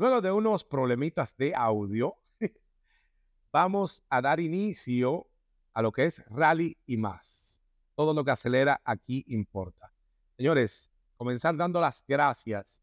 Luego de unos problemitas de audio, vamos a dar inicio a lo que es rally y más. Todo lo que acelera aquí importa. Señores, comenzar dando las gracias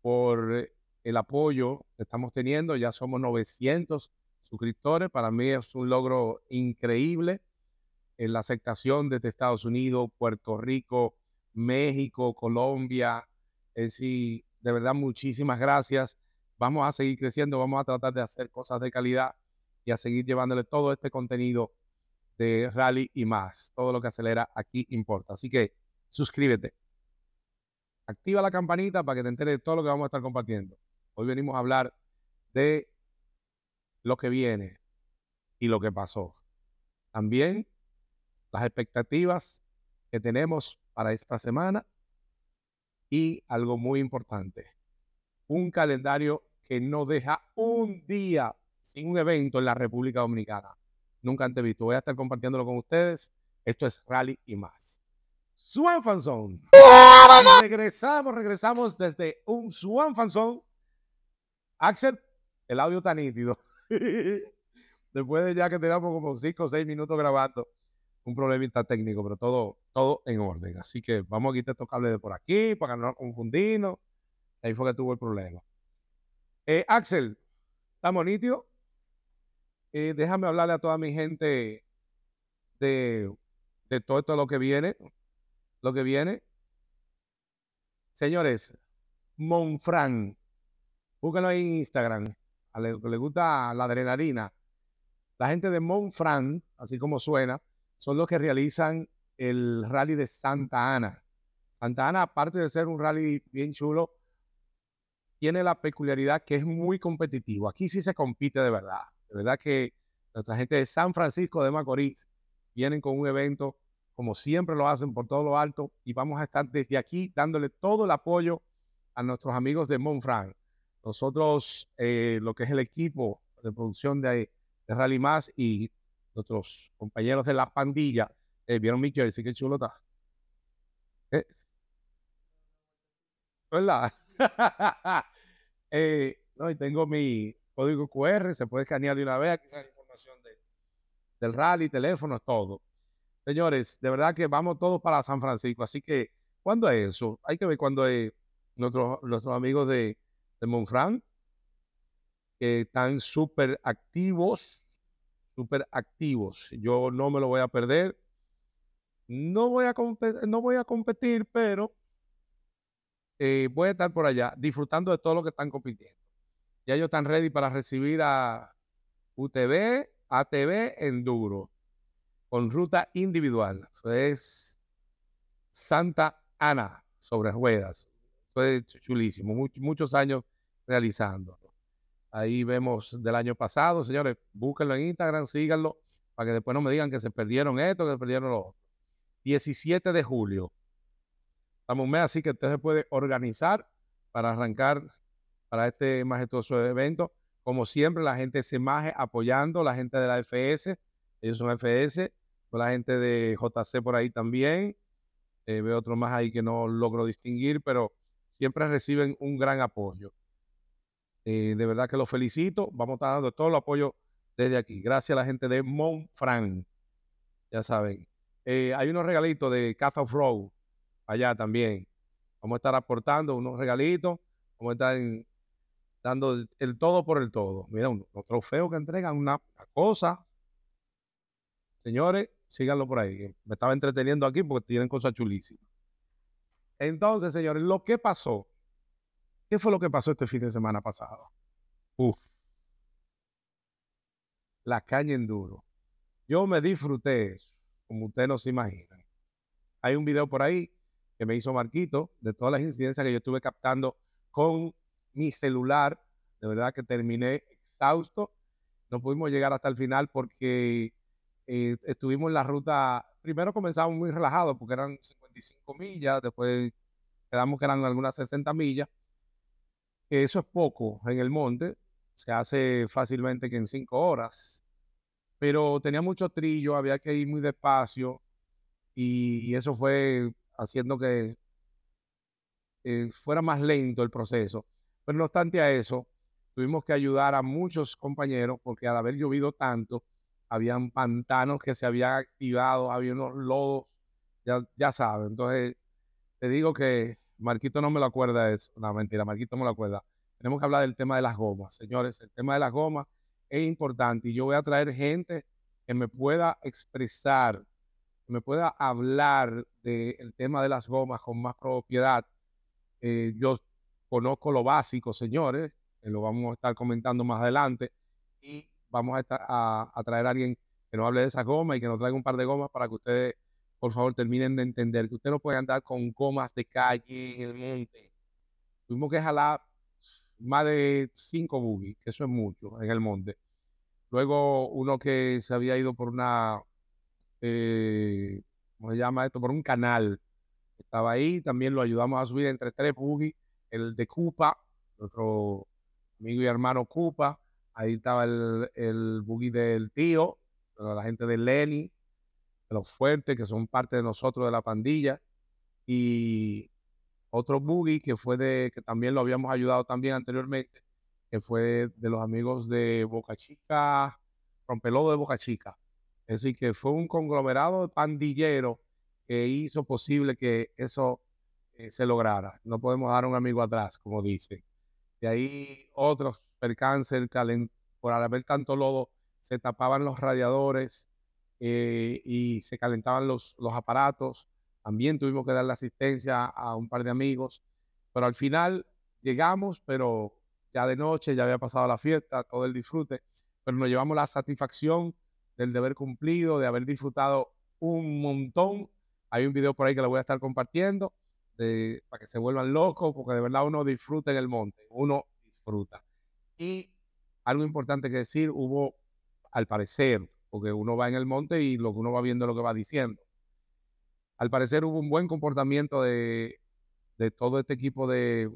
por el apoyo que estamos teniendo. Ya somos 900 suscriptores. Para mí es un logro increíble en la aceptación desde Estados Unidos, Puerto Rico, México, Colombia. Es decir, de verdad, muchísimas gracias. Vamos a seguir creciendo, vamos a tratar de hacer cosas de calidad y a seguir llevándole todo este contenido de rally y más. Todo lo que acelera aquí importa. Así que suscríbete. Activa la campanita para que te enteres de todo lo que vamos a estar compartiendo. Hoy venimos a hablar de lo que viene y lo que pasó. También las expectativas que tenemos para esta semana y algo muy importante, un calendario que no deja un día sin un evento en la República Dominicana. Nunca antes visto. Voy a estar compartiéndolo con ustedes. Esto es Rally y más. Swan Fanzone. Regresamos, regresamos desde un Swan Fanzone. Axel, el audio está nítido. Después de ya que tenemos como 5 o 6 minutos grabando, un problemita técnico, pero todo, todo en orden. Así que vamos a quitar estos cables de por aquí para que no nos confundimos. Ahí fue que tuvo el problema. Eh, Axel, ¿estamos nítidos? Eh, déjame hablarle a toda mi gente de, todo esto lo que viene. Lo que viene. Señores, Monfran, búsquenlo ahí en Instagram. A le, le gusta la adrenalina. La gente de Monfran, así como suena, son los que realizan el rally de Santa Ana. Santa Ana, aparte de ser un rally bien chulo, tiene la peculiaridad que es muy competitivo. Aquí sí se compite de verdad. De verdad que nuestra gente de San Francisco de Macorís vienen con un evento como siempre lo hacen por todo lo alto y vamos a estar desde aquí dándole todo el apoyo a nuestros amigos de Monfran. Nosotros, eh, lo que es el equipo de producción de, de Rally Más y nuestros compañeros de la pandilla, eh, vieron mi jersey, qué chulo está. ¿Eh? ¿Verdad? eh, no, y tengo mi código QR, se puede escanear de una vez, aquí está la información de, del rally, teléfonos, todo. Señores, de verdad que vamos todos para San Francisco, así que, ¿cuándo es eso? Hay que ver cuándo es nuestros, nuestros amigos de, de que están súper activos, súper activos. Yo no me lo voy a perder. No voy a, no voy a competir, pero eh, voy a estar por allá disfrutando de todo lo que están compitiendo. Ya ellos están ready para recibir a UTV, ATV, Enduro, con ruta individual. Eso es Santa Ana sobre ruedas. Fue chulísimo, Much, muchos años realizando. Ahí vemos del año pasado, señores, búsquenlo en Instagram, síganlo, para que después no me digan que se perdieron esto, que se perdieron lo otro. 17 de julio. Estamos un mes, así que usted se puede organizar para arrancar para este majestuoso evento. Como siempre, la gente se maje apoyando, la gente de la FS, ellos son FS, con la gente de JC por ahí también. Eh, veo otro más ahí que no logro distinguir, pero siempre reciben un gran apoyo. Eh, de verdad que los felicito. Vamos a estar dando todo el apoyo desde aquí. Gracias a la gente de Monfran. Ya saben. Eh, hay unos regalitos de Cafe Road allá también. Vamos a estar aportando unos regalitos. Vamos a estar en, dando el, todo por el todo. Mira, un trofeos que entregan, una, cosa. Señores, síganlo por ahí. Me estaba entreteniendo aquí porque tienen cosas chulísimas. Entonces, señores, lo que pasó. ¿Qué fue lo que pasó este fin de semana pasado? Uf. La caña enduro. Yo me disfruté eso, como ustedes no se imaginan. Hay un video por ahí que me hizo Marquito de todas las incidencias que yo estuve captando con mi celular. De verdad que terminé exhausto. No pudimos llegar hasta el final porque eh, estuvimos en la ruta. Primero comenzamos muy relajados porque eran 55 millas, después quedamos que eran algunas 60 millas. Eso es poco en el monte, se hace fácilmente que en 5 horas, pero tenía mucho trillo, había que ir muy despacio y, y eso fue haciendo que eh, fuera más lento el proceso. Pero no obstante a eso, tuvimos que ayudar a muchos compañeros porque al haber llovido tanto, habían pantanos que se habían activado, había unos lodos, ya, ya sabes. Entonces, te digo que Marquito no me lo acuerda eso. No, mentira, Marquito me lo acuerda. Tenemos que hablar del tema de las gomas, señores. El tema de las gomas es importante y yo voy a traer gente que me pueda expresar, me pueda hablar del tema de las gomas con más propiedad. Eh, yo conozco lo básico, señores, lo vamos a estar comentando más adelante y vamos a, estar, a, traer a alguien que nos hable de esas gomas y que nos traiga un par de gomas para que ustedes, por favor, terminen de entender que usted no puede andar con gomas de calle en el monte. Tuvimos que jalar más de cinco buggy, que eso es mucho en el monte. Luego uno que se había ido por una, eh, ¿cómo se llama esto? Por un canal. Estaba ahí, también lo ayudamos a subir entre tres buggy. El de Cupa, nuestro amigo y hermano Cupa. Ahí estaba el, el buggy del tío, la gente de Lenny, los fuertes, que son parte de nosotros, de la pandilla. Y otro buggy que fue de, que también lo habíamos ayudado también anteriormente, que fue de los amigos de Boca Chica, Rompelodo de Boca Chica. Es decir, que fue un conglomerado de pandilleros que hizo posible que eso eh, se lograra. No podemos dar un amigo atrás, como dice. De ahí otros percances, por haber tanto lodo, se tapaban los radiadores eh, y se calentaban los, los aparatos. También tuvimos que darle asistencia a un par de amigos, pero al final llegamos, pero ya de noche, ya había pasado la fiesta, todo el disfrute, pero nos llevamos la satisfacción del deber cumplido, de haber disfrutado un montón. Hay un video por ahí que lo voy a estar compartiendo de, para que se vuelvan locos, porque de verdad uno disfruta en el monte, uno disfruta. Y algo importante que decir, hubo, al parecer, porque uno va en el monte y lo que uno va viendo es lo que va diciendo al parecer hubo un buen comportamiento de, todo este equipo de,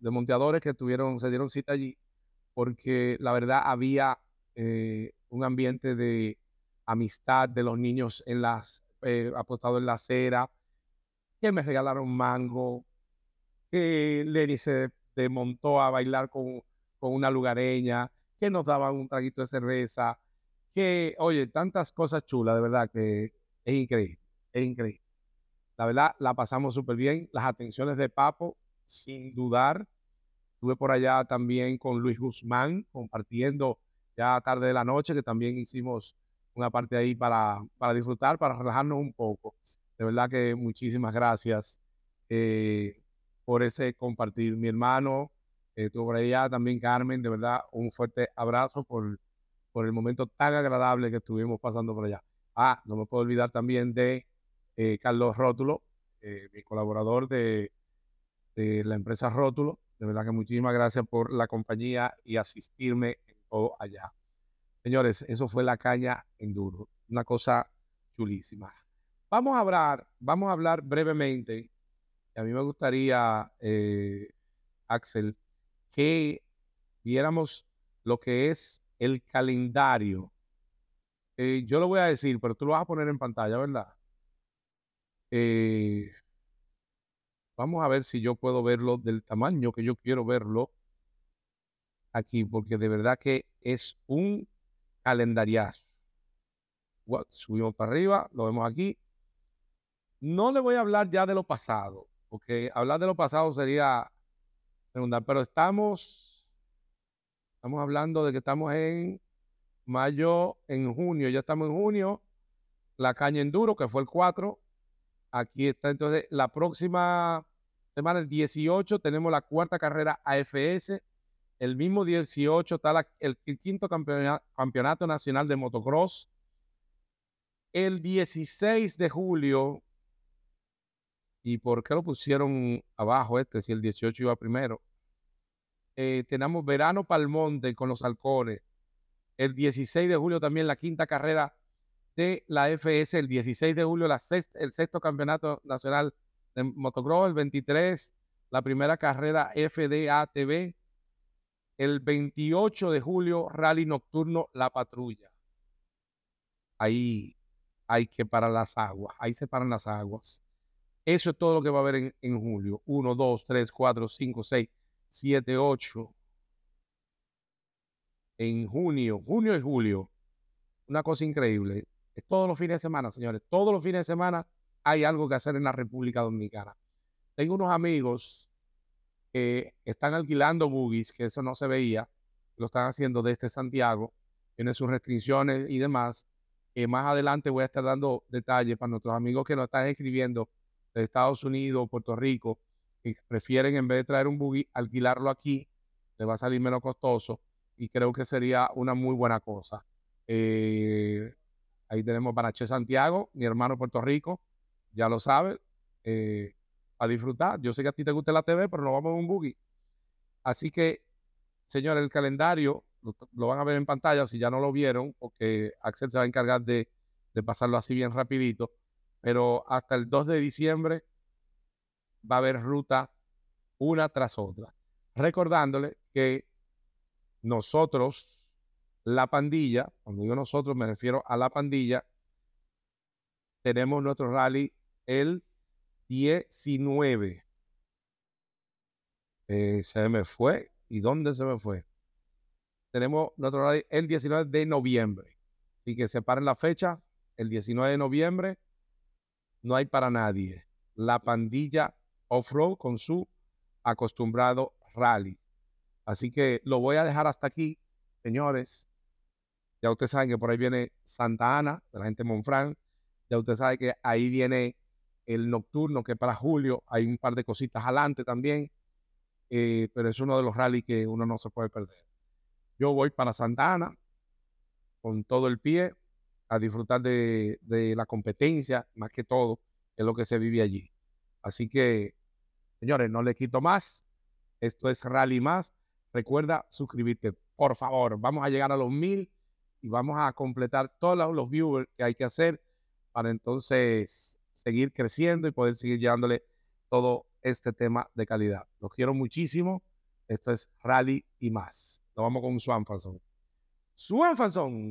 de monteadores que tuvieron, se dieron cita allí, porque la verdad había eh, un ambiente de amistad de los niños en eh, apostados en la acera, que me regalaron mango, que Lenny se desmontó a bailar con, con una lugareña, que nos daban un traguito de cerveza, que, oye, tantas cosas chulas, de verdad, que es increíble es increíble. La verdad, la pasamos súper bien. Las atenciones de Papo, sin dudar. Estuve por allá también con Luis Guzmán, compartiendo ya tarde de la noche, que también hicimos una parte ahí para, para disfrutar, para relajarnos un poco. De verdad que muchísimas gracias eh, por ese compartir. Mi hermano eh, por allá, también Carmen, de verdad, un fuerte abrazo por, por el momento tan agradable que estuvimos pasando por allá. Ah, no me puedo olvidar también de eh, Carlos Rótulo, eh, mi colaborador de, la empresa Rótulo. De verdad que muchísimas gracias por la compañía y asistirme todo allá. Señores, eso fue la caña enduro, una cosa chulísima. Vamos a hablar, vamos a hablar brevemente. A mí me gustaría, eh, Axel, que viéramos lo que es el calendario. yo lo voy a decir, pero tú lo vas a poner en pantalla, ¿verdad? Eh, vamos a ver si yo puedo verlo del tamaño que yo quiero verlo aquí, porque de verdad que es un calendariazo. Subimos para arriba, lo vemos aquí. No le voy a hablar ya de lo pasado, porque hablar de lo pasado sería preguntar, pero estamos, estamos hablando de que estamos en mayo, en junio, ya estamos en junio, la caña enduro, que fue el 4, Aquí está entonces la próxima semana, el 18, tenemos la cuarta carrera AFS. El mismo 18 está el, quinto campeonato, nacional de motocross. El 16 de julio, ¿y por qué lo pusieron abajo este si el 18 iba primero? Eh, tenemos Verano Palmonte con los halcones. El 16 de julio también la quinta carrera de la FS el 16 de julio, la el sexto campeonato nacional de motocross, el 23, la primera carrera FDATV, el 28 de julio, rally nocturno La Patrulla. Ahí hay que parar las aguas, ahí se paran las aguas. Eso es todo lo que va a haber en, en julio. 1, 2, 3, 4, 5, 6, 7, 8, en junio, junio y julio. Una cosa increíble. Es todos los fines de semana, señores. Todos los fines de semana hay algo que hacer en la República Dominicana. Tengo unos amigos están alquilando buggies, que eso no se veía, lo están haciendo desde Santiago, tiene sus restricciones y demás. Que más adelante voy a estar dando detalles para nuestros amigos que nos están escribiendo de Estados Unidos, Puerto Rico, que prefieren en vez de traer un buggy, alquilarlo aquí, le va a salir menos costoso y creo que sería una muy buena cosa. Eh, ahí tenemos para Che Santiago, mi hermano Puerto Rico, ya lo sabe, eh, a disfrutar. Yo sé que a ti te gusta la TV, pero no vamos en un buggy. Así que, señores, el calendario lo, van a ver en pantalla si ya no lo vieron, porque Axel se va a encargar de, de pasarlo así bien rapidito. Pero hasta el 2 de diciembre va a haber ruta una tras otra. Recordándole que nosotros, la pandilla, cuando digo nosotros me refiero a la pandilla, tenemos nuestro rally el 19. Eh, se me fue. ¿Y dónde se me fue? Tenemos nuestro rally el 19 de noviembre. Así que separen la fecha. El 19 de noviembre no hay para nadie. La pandilla off-road con su acostumbrado rally. Así que lo voy a dejar hasta aquí, señores. Ya ustedes saben que por ahí viene Santa Ana, de la gente de Monfrán. Ya ustedes saben que ahí viene el nocturno, que para julio hay un par de cositas adelante también. Eh, pero es uno de los rallies que uno no se puede perder. Yo voy para Santa Ana con todo el pie a disfrutar de, de la competencia, más que todo, es lo que se vive allí. Así que Señores, no le quito más. Esto es Rally Más. Recuerda suscribirte, por favor. Vamos a llegar a los mil y vamos a completar todos los viewers que hay que hacer para entonces seguir creciendo y poder seguir llevándole todo este tema de calidad. Los quiero muchísimo. Esto es Rally y más. Nos vamos con Swan Fanson. Swan Fanson.